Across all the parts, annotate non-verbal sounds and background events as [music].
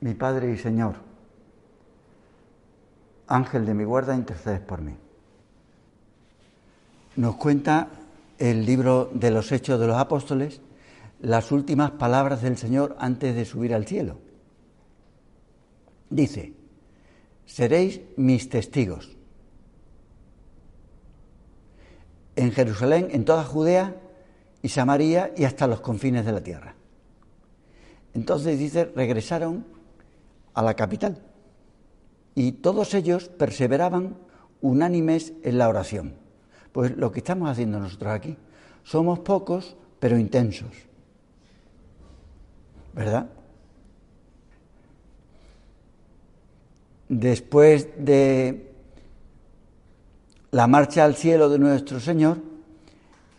mi Padre y Señor, Ángel de mi guarda, intercedes por mí. Nos cuenta el libro de los Hechos de los Apóstoles las últimas palabras del Señor antes de subir al cielo. Dice, seréis mis testigos. En Jerusalén, en toda Judea y Samaria y hasta los confines de la tierra. Entonces dice, regresaron a la capital. Y todos ellos perseveraban unánimes en la oración. Pues lo que estamos haciendo nosotros aquí. Somos pocos, pero intensos. ¿Verdad? Después de la marcha al cielo de nuestro Señor,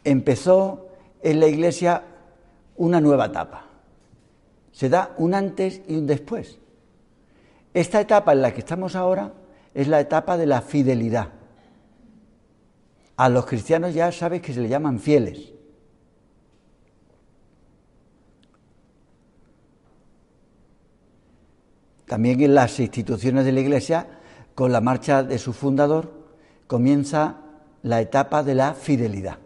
empezó en la iglesia una nueva etapa. Se da un antes y un después. Esta etapa en la que estamos ahora es la etapa de la fidelidad. A los cristianos ya sabes que se le llaman fieles. También en las instituciones de la Iglesia, con la marcha de su fundador, comienza la etapa de la fidelidad.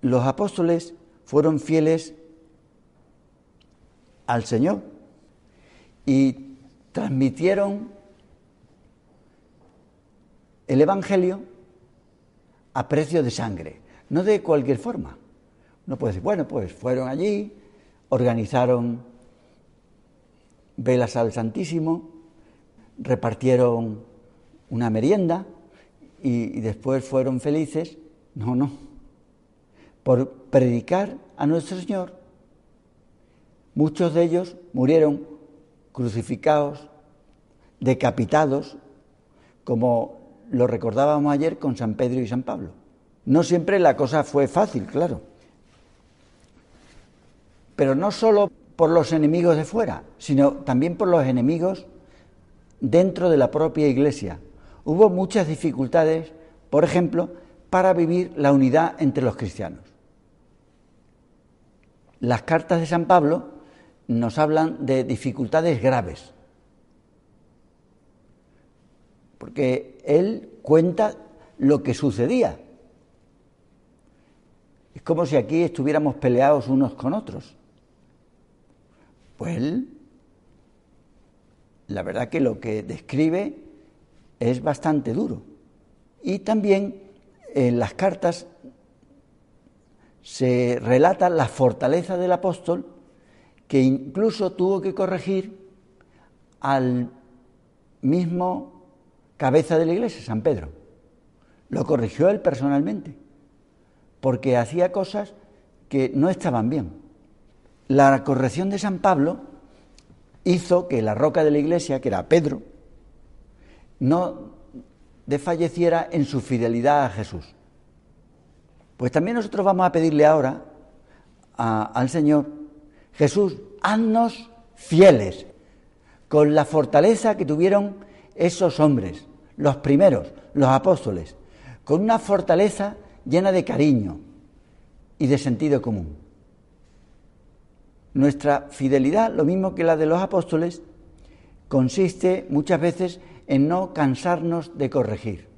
Los apóstoles fueron fieles al Señor y transmitieron el Evangelio a precio de sangre, no de cualquier forma. No puede decir, bueno, pues fueron allí, organizaron velas al Santísimo, repartieron una merienda y, y después fueron felices. No, no. Por predicar a nuestro Señor, muchos de ellos murieron crucificados, decapitados, como lo recordábamos ayer con San Pedro y San Pablo. No siempre la cosa fue fácil, claro. Pero no solo por los enemigos de fuera, sino también por los enemigos dentro de la propia iglesia. Hubo muchas dificultades, por ejemplo, para vivir la unidad entre los cristianos. Las cartas de San Pablo nos hablan de dificultades graves. Porque él cuenta lo que sucedía. Es como si aquí estuviéramos peleados unos con otros. Pues él, la verdad que lo que describe es bastante duro. Y también en las cartas se relata la fortaleza del apóstol que incluso tuvo que corregir al mismo cabeza de la iglesia, San Pedro. Lo corrigió él personalmente, porque hacía cosas que no estaban bien. La corrección de San Pablo hizo que la roca de la iglesia, que era Pedro, no desfalleciera en su fidelidad a Jesús. Pues también nosotros vamos a pedirle ahora al Señor Jesús, haznos fieles, con la fortaleza que tuvieron esos hombres, los primeros, los apóstoles, con una fortaleza llena de cariño y de sentido común. Nuestra fidelidad, lo mismo que la de los apóstoles, consiste muchas veces en no cansarnos de corregir.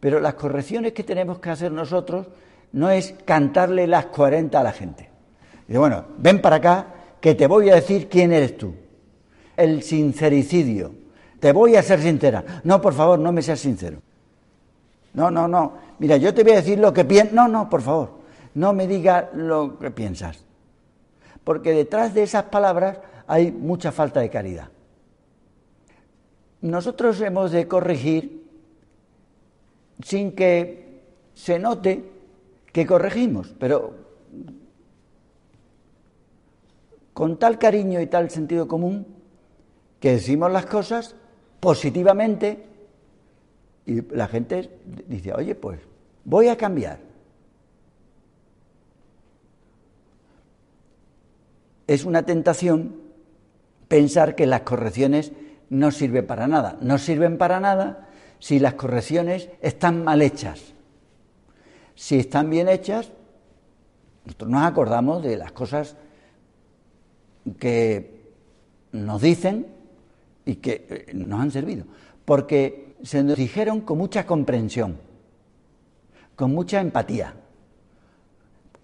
Pero las correcciones que tenemos que hacer nosotros no es cantarle las 40 a la gente. Dice, bueno, ven para acá que te voy a decir quién eres tú. El sincericidio. Te voy a ser sincera. No, por favor, no me seas sincero. No, no, no. Mira, yo te voy a decir lo que piensas. No, no, por favor. No me digas lo que piensas. Porque detrás de esas palabras hay mucha falta de caridad. Nosotros hemos de corregir sin que se note que corregimos, pero con tal cariño y tal sentido común que decimos las cosas positivamente y la gente dice, oye, pues voy a cambiar. Es una tentación pensar que las correcciones no sirven para nada. No sirven para nada si las correcciones están mal hechas. Si están bien hechas, nosotros nos acordamos de las cosas que nos dicen y que eh, nos han servido, porque se nos dijeron con mucha comprensión, con mucha empatía.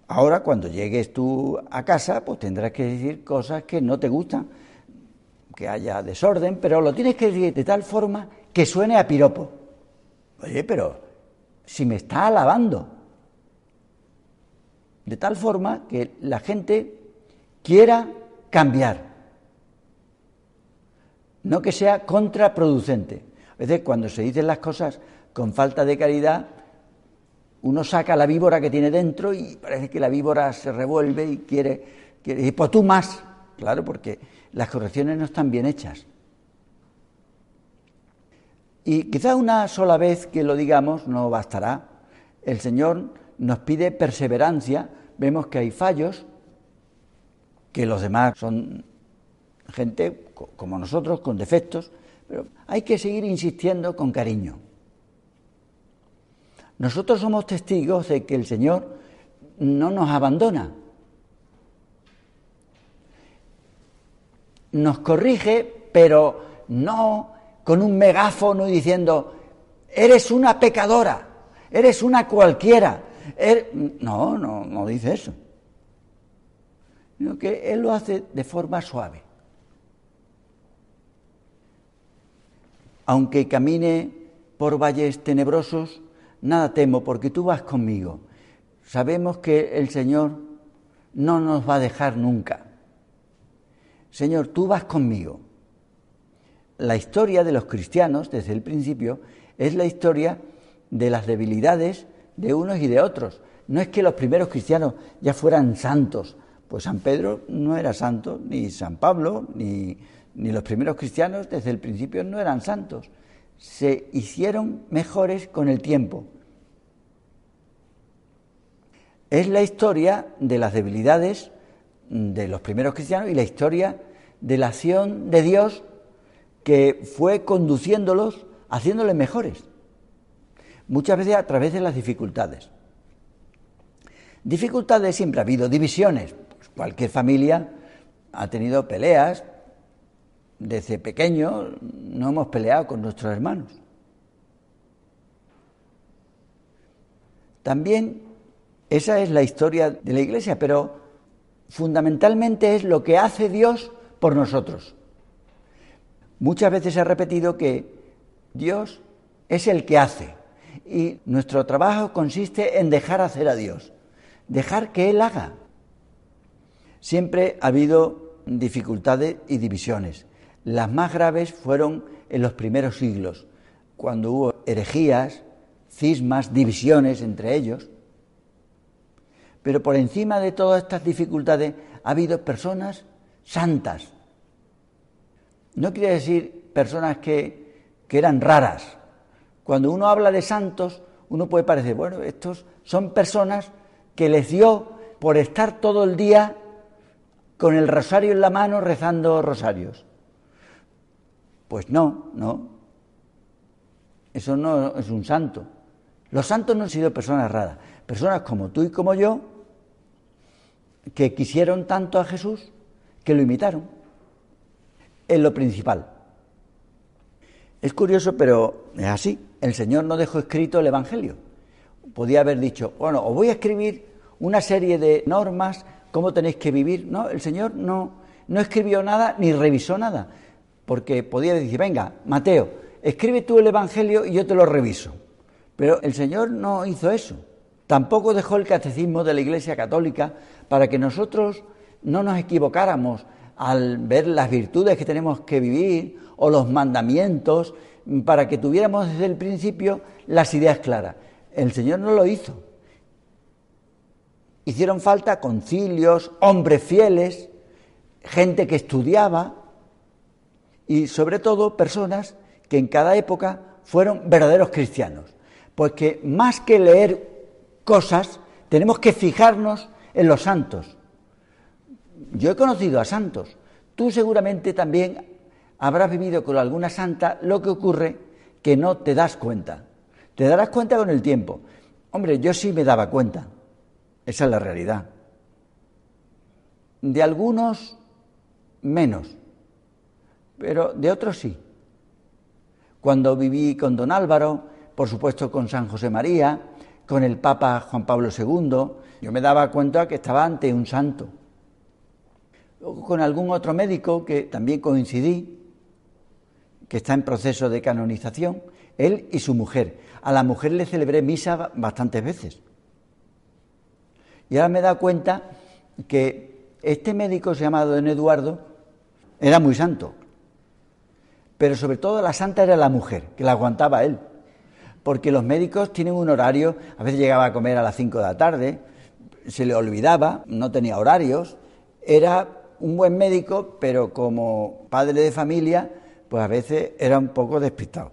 Ahora, cuando llegues tú a casa, pues tendrás que decir cosas que no te gustan, que haya desorden, pero lo tienes que decir de tal forma que suene a piropo. Oye, pero si me está alabando, de tal forma que la gente quiera cambiar, no que sea contraproducente. A veces cuando se dicen las cosas con falta de caridad, uno saca la víbora que tiene dentro y parece que la víbora se revuelve y quiere, quiere y pues tú más, claro, porque las correcciones no están bien hechas. Y quizá una sola vez que lo digamos no bastará. El Señor nos pide perseverancia, vemos que hay fallos, que los demás son gente como nosotros, con defectos, pero hay que seguir insistiendo con cariño. Nosotros somos testigos de que el Señor no nos abandona. Nos corrige, pero no con un megáfono diciendo, eres una pecadora, eres una cualquiera. Er-". No, no, no dice eso sino que Él lo hace de forma suave. Aunque camine por valles tenebrosos, nada temo porque tú vas conmigo. Sabemos que el Señor no nos va a dejar nunca. Señor, tú vas conmigo. La historia de los cristianos, desde el principio, es la historia de las debilidades de unos y de otros. No es que los primeros cristianos ya fueran santos, pues San Pedro no era santo, ni San Pablo, ni, los primeros cristianos desde el principio no eran santos. Se hicieron mejores con el tiempo. Es la historia de las debilidades de los primeros cristianos y la historia de la acción de Dios que fue conduciéndolos, haciéndoles mejores. Muchas veces a través de las dificultades. Dificultades siempre ha habido, divisiones, Cualquier familia ha tenido peleas. Desde pequeño no hemos peleado con nuestros hermanos. También esa es la historia de la Iglesia, pero fundamentalmente es lo que hace Dios por nosotros. Muchas veces se ha repetido que Dios es el que hace y nuestro trabajo consiste en dejar hacer a Dios, dejar que Él haga. Siempre ha habido dificultades y divisiones. Las más graves fueron en los primeros siglos, cuando hubo herejías, cismas, divisiones entre ellos. Pero por encima de todas estas dificultades ha habido personas santas. No quiere decir personas que, que eran raras. Cuando uno habla de santos, uno puede parecer, bueno, estos son personas que les dio por estar todo el día con el rosario en la mano rezando rosarios. Pues no, no. Eso no es un santo. Los santos no han sido personas raras, personas como tú y como yo, que quisieron tanto a Jesús que lo imitaron. Es lo principal. Es curioso, pero es así. El Señor no dejó escrito el Evangelio. Podía haber dicho, bueno, os voy a escribir una serie de normas cómo tenéis que vivir. No, el Señor no, no escribió nada ni revisó nada, porque podía decir, venga, Mateo, escribe tú el Evangelio y yo te lo reviso. Pero el Señor no hizo eso. Tampoco dejó el catecismo de la Iglesia Católica para que nosotros no nos equivocáramos al ver las virtudes que tenemos que vivir o los mandamientos, para que tuviéramos desde el principio las ideas claras. El Señor no lo hizo. Hicieron falta concilios, hombres fieles, gente que estudiaba y sobre todo personas que en cada época fueron verdaderos cristianos. Pues que más que leer cosas, tenemos que fijarnos en los santos. Yo he conocido a santos. Tú seguramente también habrás vivido con alguna santa lo que ocurre que no te das cuenta. Te darás cuenta con el tiempo. Hombre, yo sí me daba cuenta. Esa es la realidad. De algunos menos, pero de otros sí. Cuando viví con don Álvaro, por supuesto con San José María, con el Papa Juan Pablo II, yo me daba cuenta que estaba ante un santo. Luego con algún otro médico que también coincidí, que está en proceso de canonización, él y su mujer. A la mujer le celebré misa bastantes veces. Y ahora me he dado cuenta que este médico se llamaba don Eduardo era muy santo. Pero sobre todo la santa era la mujer, que la aguantaba él. Porque los médicos tienen un horario, a veces llegaba a comer a las 5 de la tarde, se le olvidaba, no tenía horarios, era un buen médico, pero como padre de familia, pues a veces era un poco despistado.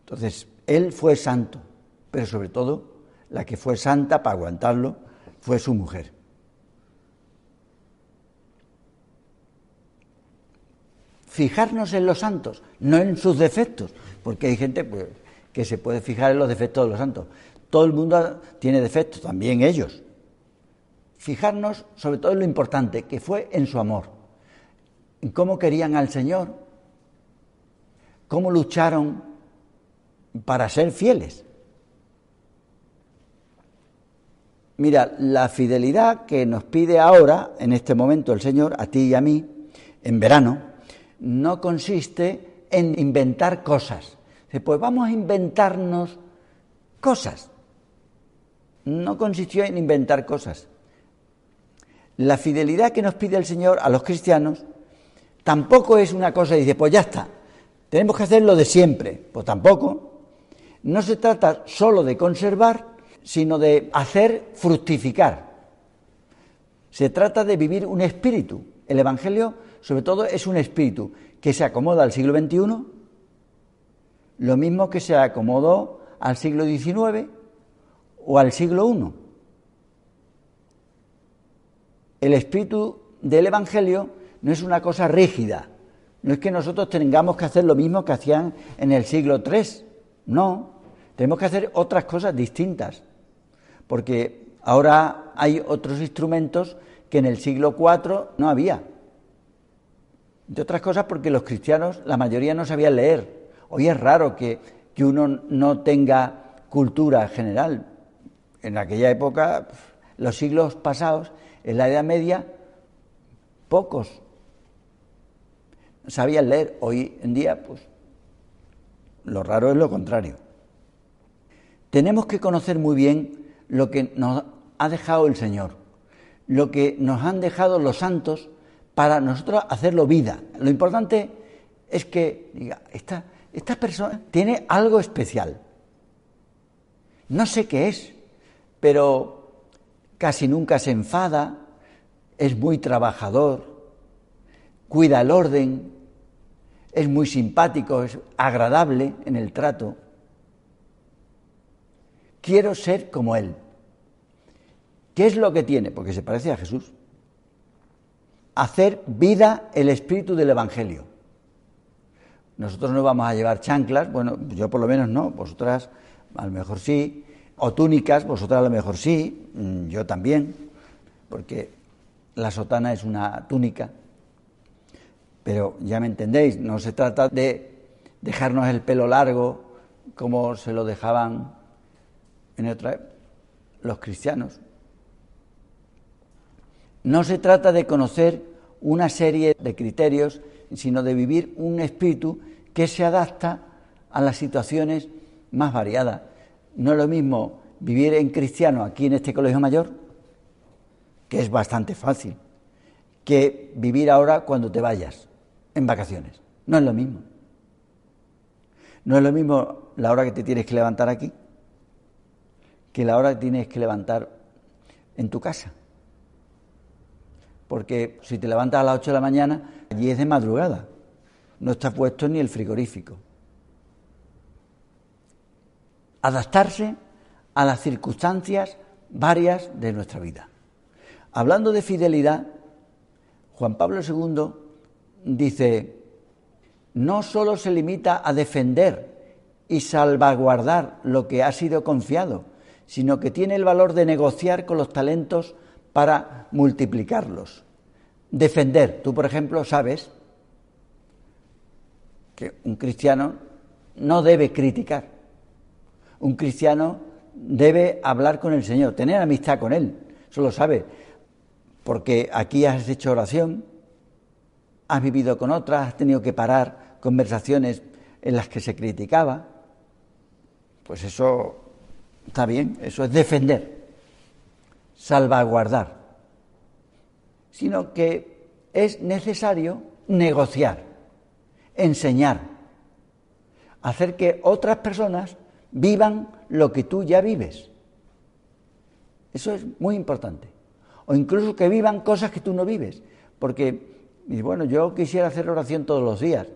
Entonces, él fue santo, pero sobre todo la que fue santa para aguantarlo fue su mujer. Fijarnos en los santos, no en sus defectos, porque hay gente pues, que se puede fijar en los defectos de los santos. Todo el mundo tiene defectos, también ellos. Fijarnos sobre todo en lo importante, que fue en su amor, en cómo querían al Señor, cómo lucharon para ser fieles. Mira, la fidelidad que nos pide ahora, en este momento, el Señor, a ti y a mí, en verano, no consiste en inventar cosas. Pues vamos a inventarnos cosas. No consistió en inventar cosas. La fidelidad que nos pide el Señor a los cristianos tampoco es una cosa y dice, pues ya está, tenemos que hacer lo de siempre. Pues tampoco. No se trata solo de conservar, sino de hacer fructificar. Se trata de vivir un espíritu. El Evangelio, sobre todo, es un espíritu que se acomoda al siglo XXI, lo mismo que se acomodó al siglo XIX o al siglo I. El espíritu del Evangelio no es una cosa rígida, no es que nosotros tengamos que hacer lo mismo que hacían en el siglo III, no, tenemos que hacer otras cosas distintas porque ahora hay otros instrumentos que en el siglo IV no había. De otras cosas porque los cristianos, la mayoría no sabían leer. Hoy es raro que, que uno no tenga cultura general. En aquella época, los siglos pasados, en la Edad Media, pocos sabían leer. Hoy en día, pues, lo raro es lo contrario. Tenemos que conocer muy bien lo que nos ha dejado el Señor, lo que nos han dejado los santos para nosotros hacerlo vida. Lo importante es que diga, esta, esta persona tiene algo especial. No sé qué es, pero casi nunca se enfada, es muy trabajador, cuida el orden, es muy simpático, es agradable en el trato. Quiero ser como Él. ¿Qué es lo que tiene? Porque se parece a Jesús. Hacer vida el espíritu del Evangelio. Nosotros no vamos a llevar chanclas, bueno, yo por lo menos no, vosotras a lo mejor sí, o túnicas, vosotras a lo mejor sí, mm, yo también, porque la sotana es una túnica. Pero ya me entendéis, no se trata de dejarnos el pelo largo como se lo dejaban en otra los cristianos. No se trata de conocer una serie de criterios, sino de vivir un espíritu que se adapta a las situaciones más variadas. No es lo mismo vivir en cristiano aquí en este colegio mayor, que es bastante fácil, que vivir ahora cuando te vayas en vacaciones. No es lo mismo. No es lo mismo la hora que te tienes que levantar aquí que la hora que tienes que levantar en tu casa porque si te levantas a las 8 de la mañana, allí es de madrugada, no está puesto ni el frigorífico. Adaptarse a las circunstancias varias de nuestra vida. Hablando de fidelidad, Juan Pablo II dice, no solo se limita a defender y salvaguardar lo que ha sido confiado, sino que tiene el valor de negociar con los talentos para multiplicarlos. Defender, tú por ejemplo sabes que un cristiano no debe criticar, un cristiano debe hablar con el Señor, tener amistad con Él, eso lo sabe, porque aquí has hecho oración, has vivido con otras, has tenido que parar conversaciones en las que se criticaba, pues eso está bien, eso es defender, salvaguardar, sino que es necesario negociar, enseñar, hacer que otras personas vivan lo que tú ya vives. Eso es muy importante. O incluso que vivan cosas que tú no vives. Porque, bueno, yo quisiera hacer oración todos los días,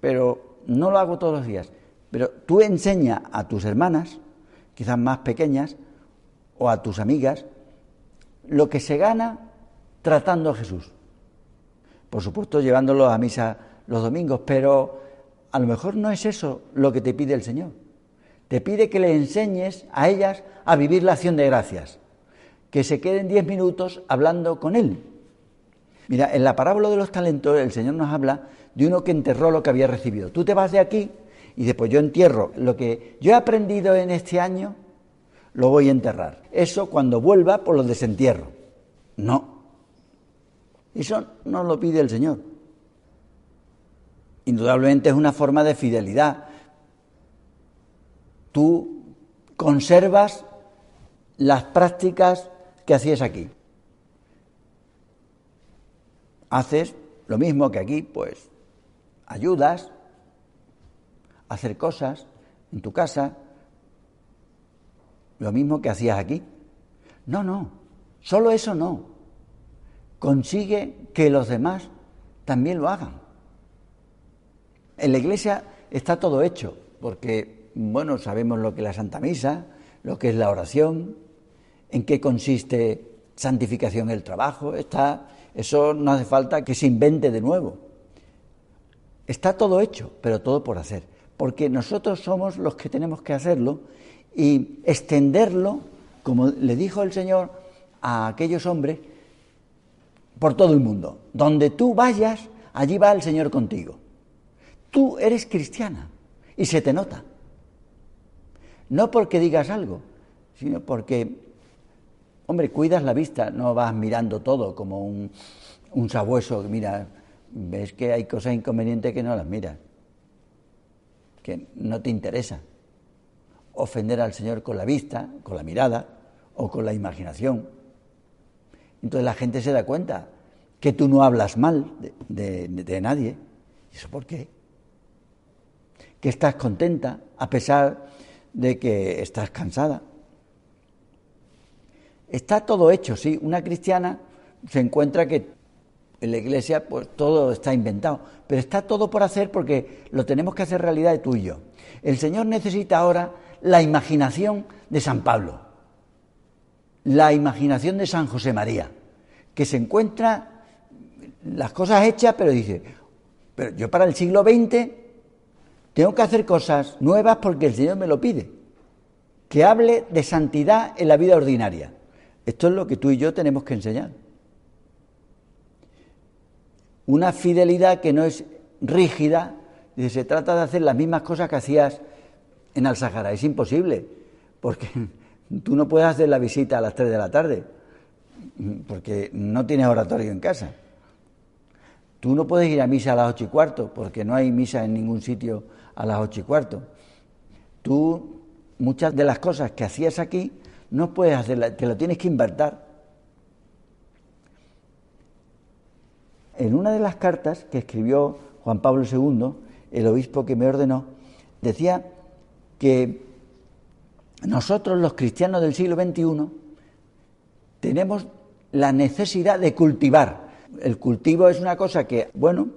pero no lo hago todos los días. Pero tú enseña a tus hermanas, quizás más pequeñas, o a tus amigas, lo que se gana tratando a Jesús. Por supuesto, llevándolo a misa los domingos, pero a lo mejor no es eso lo que te pide el Señor. Te pide que le enseñes a ellas a vivir la acción de gracias, que se queden diez minutos hablando con Él. Mira, en la parábola de los talentos el Señor nos habla de uno que enterró lo que había recibido. Tú te vas de aquí y después yo entierro lo que yo he aprendido en este año, lo voy a enterrar. Eso cuando vuelva, pues lo desentierro. No. Eso no lo pide el Señor. Indudablemente es una forma de fidelidad, tú conservas las prácticas que hacías aquí. Haces lo mismo que aquí, pues ayudas a hacer cosas en tu casa, lo mismo que hacías aquí. No, no, solo eso no. Consigue que los demás también lo hagan. En la iglesia está todo hecho, porque bueno, sabemos lo que es la Santa Misa, lo que es la oración, en qué consiste santificación el trabajo, está, eso no hace falta que se invente de nuevo. Está todo hecho, pero todo por hacer, porque nosotros somos los que tenemos que hacerlo y extenderlo, como le dijo el Señor a aquellos hombres, por todo el mundo. Donde tú vayas, allí va el Señor contigo. Tú eres cristiana y se te nota. No porque digas algo, sino porque, hombre, cuidas la vista, no vas mirando todo como un, un sabueso, mira, ves que hay cosas inconvenientes que no las miras, que no te interesa. Ofender al Señor con la vista, con la mirada o con la imaginación. Entonces la gente se da cuenta que tú no hablas mal de, nadie. ¿Y eso por qué? Que estás contenta a pesar de que estás cansada. Está todo hecho, sí. Una cristiana se encuentra que en la iglesia pues todo está inventado, pero está todo por hacer porque lo tenemos que hacer realidad de tú y yo. El Señor necesita ahora la imaginación de San Pablo, la imaginación de San José María, que se encuentra las cosas hechas, pero dice, pero yo para el siglo XX tengo que hacer cosas nuevas porque el Señor me lo pide. Que hable de santidad en la vida ordinaria. Esto es lo que tú y yo tenemos que enseñar. Una fidelidad que no es rígida, se trata de hacer las mismas cosas que hacías en Al Sahara. Es imposible, porque [laughs] tú no puedes hacer la visita a las 3 de la tarde, porque no tienes oratorio en casa. Tú no puedes ir a misa a las ocho y cuarto, porque no hay misa en ningún sitio a las ocho y cuarto. Tú, muchas de las cosas que hacías aquí, no puedes hacerlas, te lo tienes que invertir. En una de las cartas que escribió Juan Pablo II, el obispo que me ordenó, decía que nosotros los cristianos del siglo XXI tenemos la necesidad de cultivar El cultivo es una cosa que, bueno,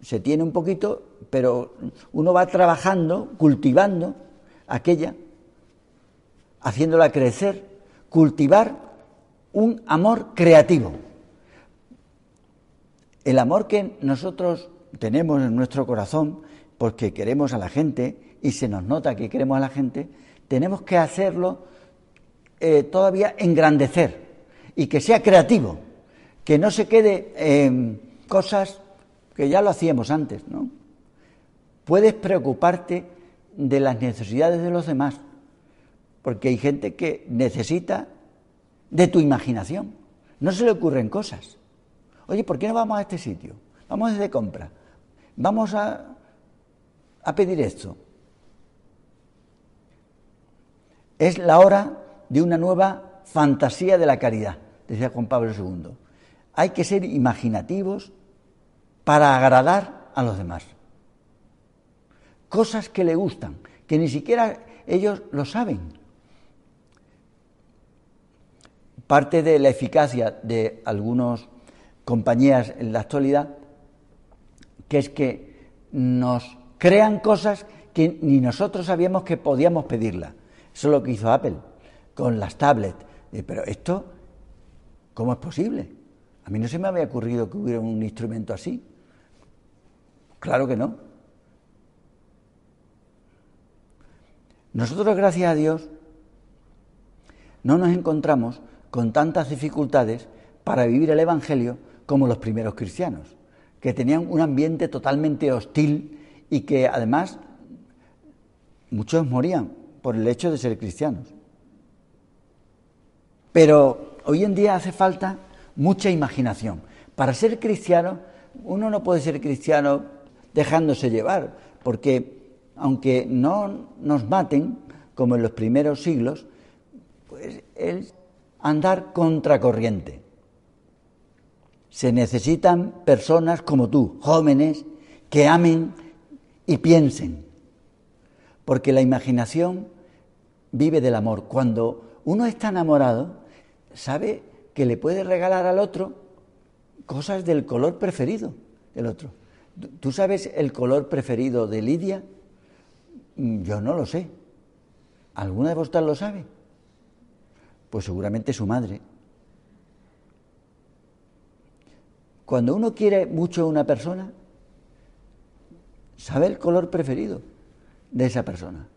se tiene un poquito, pero uno va trabajando, cultivando aquella, haciéndola crecer, cultivar un amor creativo. El amor que nosotros tenemos en nuestro corazón, porque queremos a la gente y se nos nota que queremos a la gente, tenemos que hacerlo eh, todavía engrandecer y que sea creativo, que no se quede en cosas que ya lo hacíamos antes, ¿no? Puedes preocuparte de las necesidades de los demás, porque hay gente que necesita de tu imaginación. No se le ocurren cosas. Oye, ¿por qué no vamos a este sitio? Vamos desde compra. Vamos a, a pedir esto. Es la hora de una nueva fantasía de la caridad, decía Juan Pablo II. Hay que ser imaginativos para agradar a los demás. Cosas que le gustan, que ni siquiera ellos lo saben. Parte de la eficacia de algunas compañías en la actualidad, que es que nos crean cosas que ni nosotros sabíamos que podíamos pedirla. Eso es lo que hizo Apple con las tablets. Pero esto, ¿cómo es posible? A mí no se me había ocurrido que hubiera un instrumento así. Claro que no. Nosotros, gracias a Dios, no nos encontramos con tantas dificultades para vivir el Evangelio como los primeros cristianos, que tenían un ambiente totalmente hostil y que además muchos morían por el hecho de ser cristianos. Pero hoy en día hace falta mucha imaginación. Para ser cristiano, uno no puede ser cristiano dejándose llevar, porque aunque no nos maten, como en los primeros siglos, pues es andar contracorriente. Se necesitan personas como tú, jóvenes, que amen y piensen, porque la imaginación vive del amor. Cuando uno está enamorado, sabe que le puede regalar al otro cosas del color preferido del otro. ¿Tú sabes el color preferido de Lidia? Mm, yo no lo sé. ¿Alguna de vosotras lo sabe? Pues seguramente su madre. Cuando uno quiere mucho a una persona, sabe el color preferido de esa persona.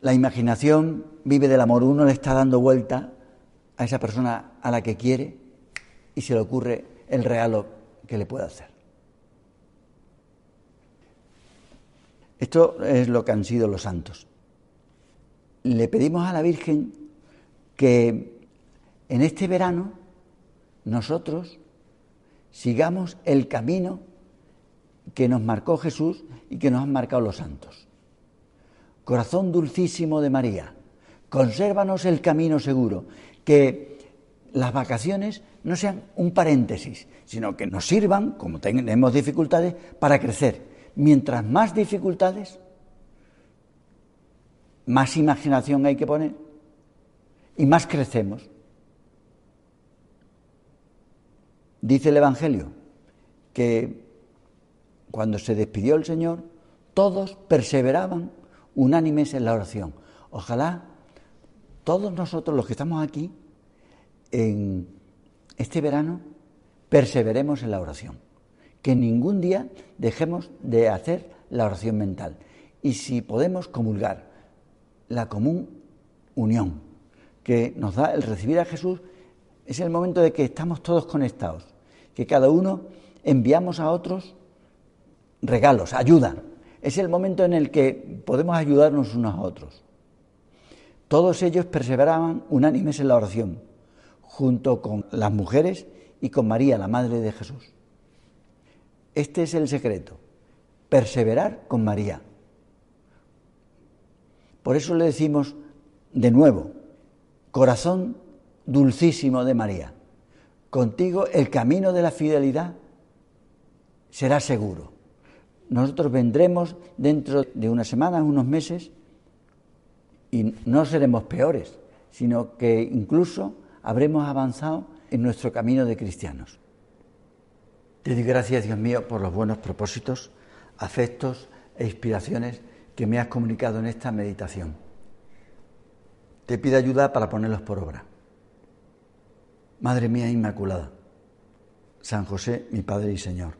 La imaginación vive del amor. Uno le está dando vuelta a esa persona a la que quiere y se le ocurre el regalo que le puede hacer. Esto es lo que han sido los santos. Le pedimos a la Virgen que en este verano nosotros sigamos el camino que nos marcó Jesús y que nos han marcado los santos. Corazón dulcísimo de María, consérvanos el camino seguro, que las vacaciones no sean un paréntesis, sino que nos sirvan, como tenemos dificultades, para crecer. Mientras más dificultades, más imaginación hay que poner y más crecemos. Dice el Evangelio que cuando se despidió el Señor, todos perseveraban unánimes en la oración. Ojalá todos nosotros los que estamos aquí en este verano perseveremos en la oración. Que ningún día dejemos de hacer la oración mental. Y si podemos comulgar la común unión que nos da el recibir a Jesús, es el momento de que estamos todos conectados, que cada uno enviamos a otros regalos, ayuda, es el momento en el que podemos ayudarnos unos a otros. Todos ellos perseveraban unánimes en la oración, junto con las mujeres y con María, la Madre de Jesús. Este es el secreto, perseverar con María. Por eso le decimos de nuevo, corazón dulcísimo de María, contigo el camino de la fidelidad será seguro nosotros vendremos dentro de unas semanas, unos meses, y no seremos peores, sino que incluso habremos avanzado en nuestro camino de cristianos. Te doy gracias, Dios mío, por los buenos propósitos, afectos e inspiraciones que me has comunicado en esta meditación. Te pido ayuda para ponerlos por obra. Madre mía Inmaculada, San José, mi Padre y Señor,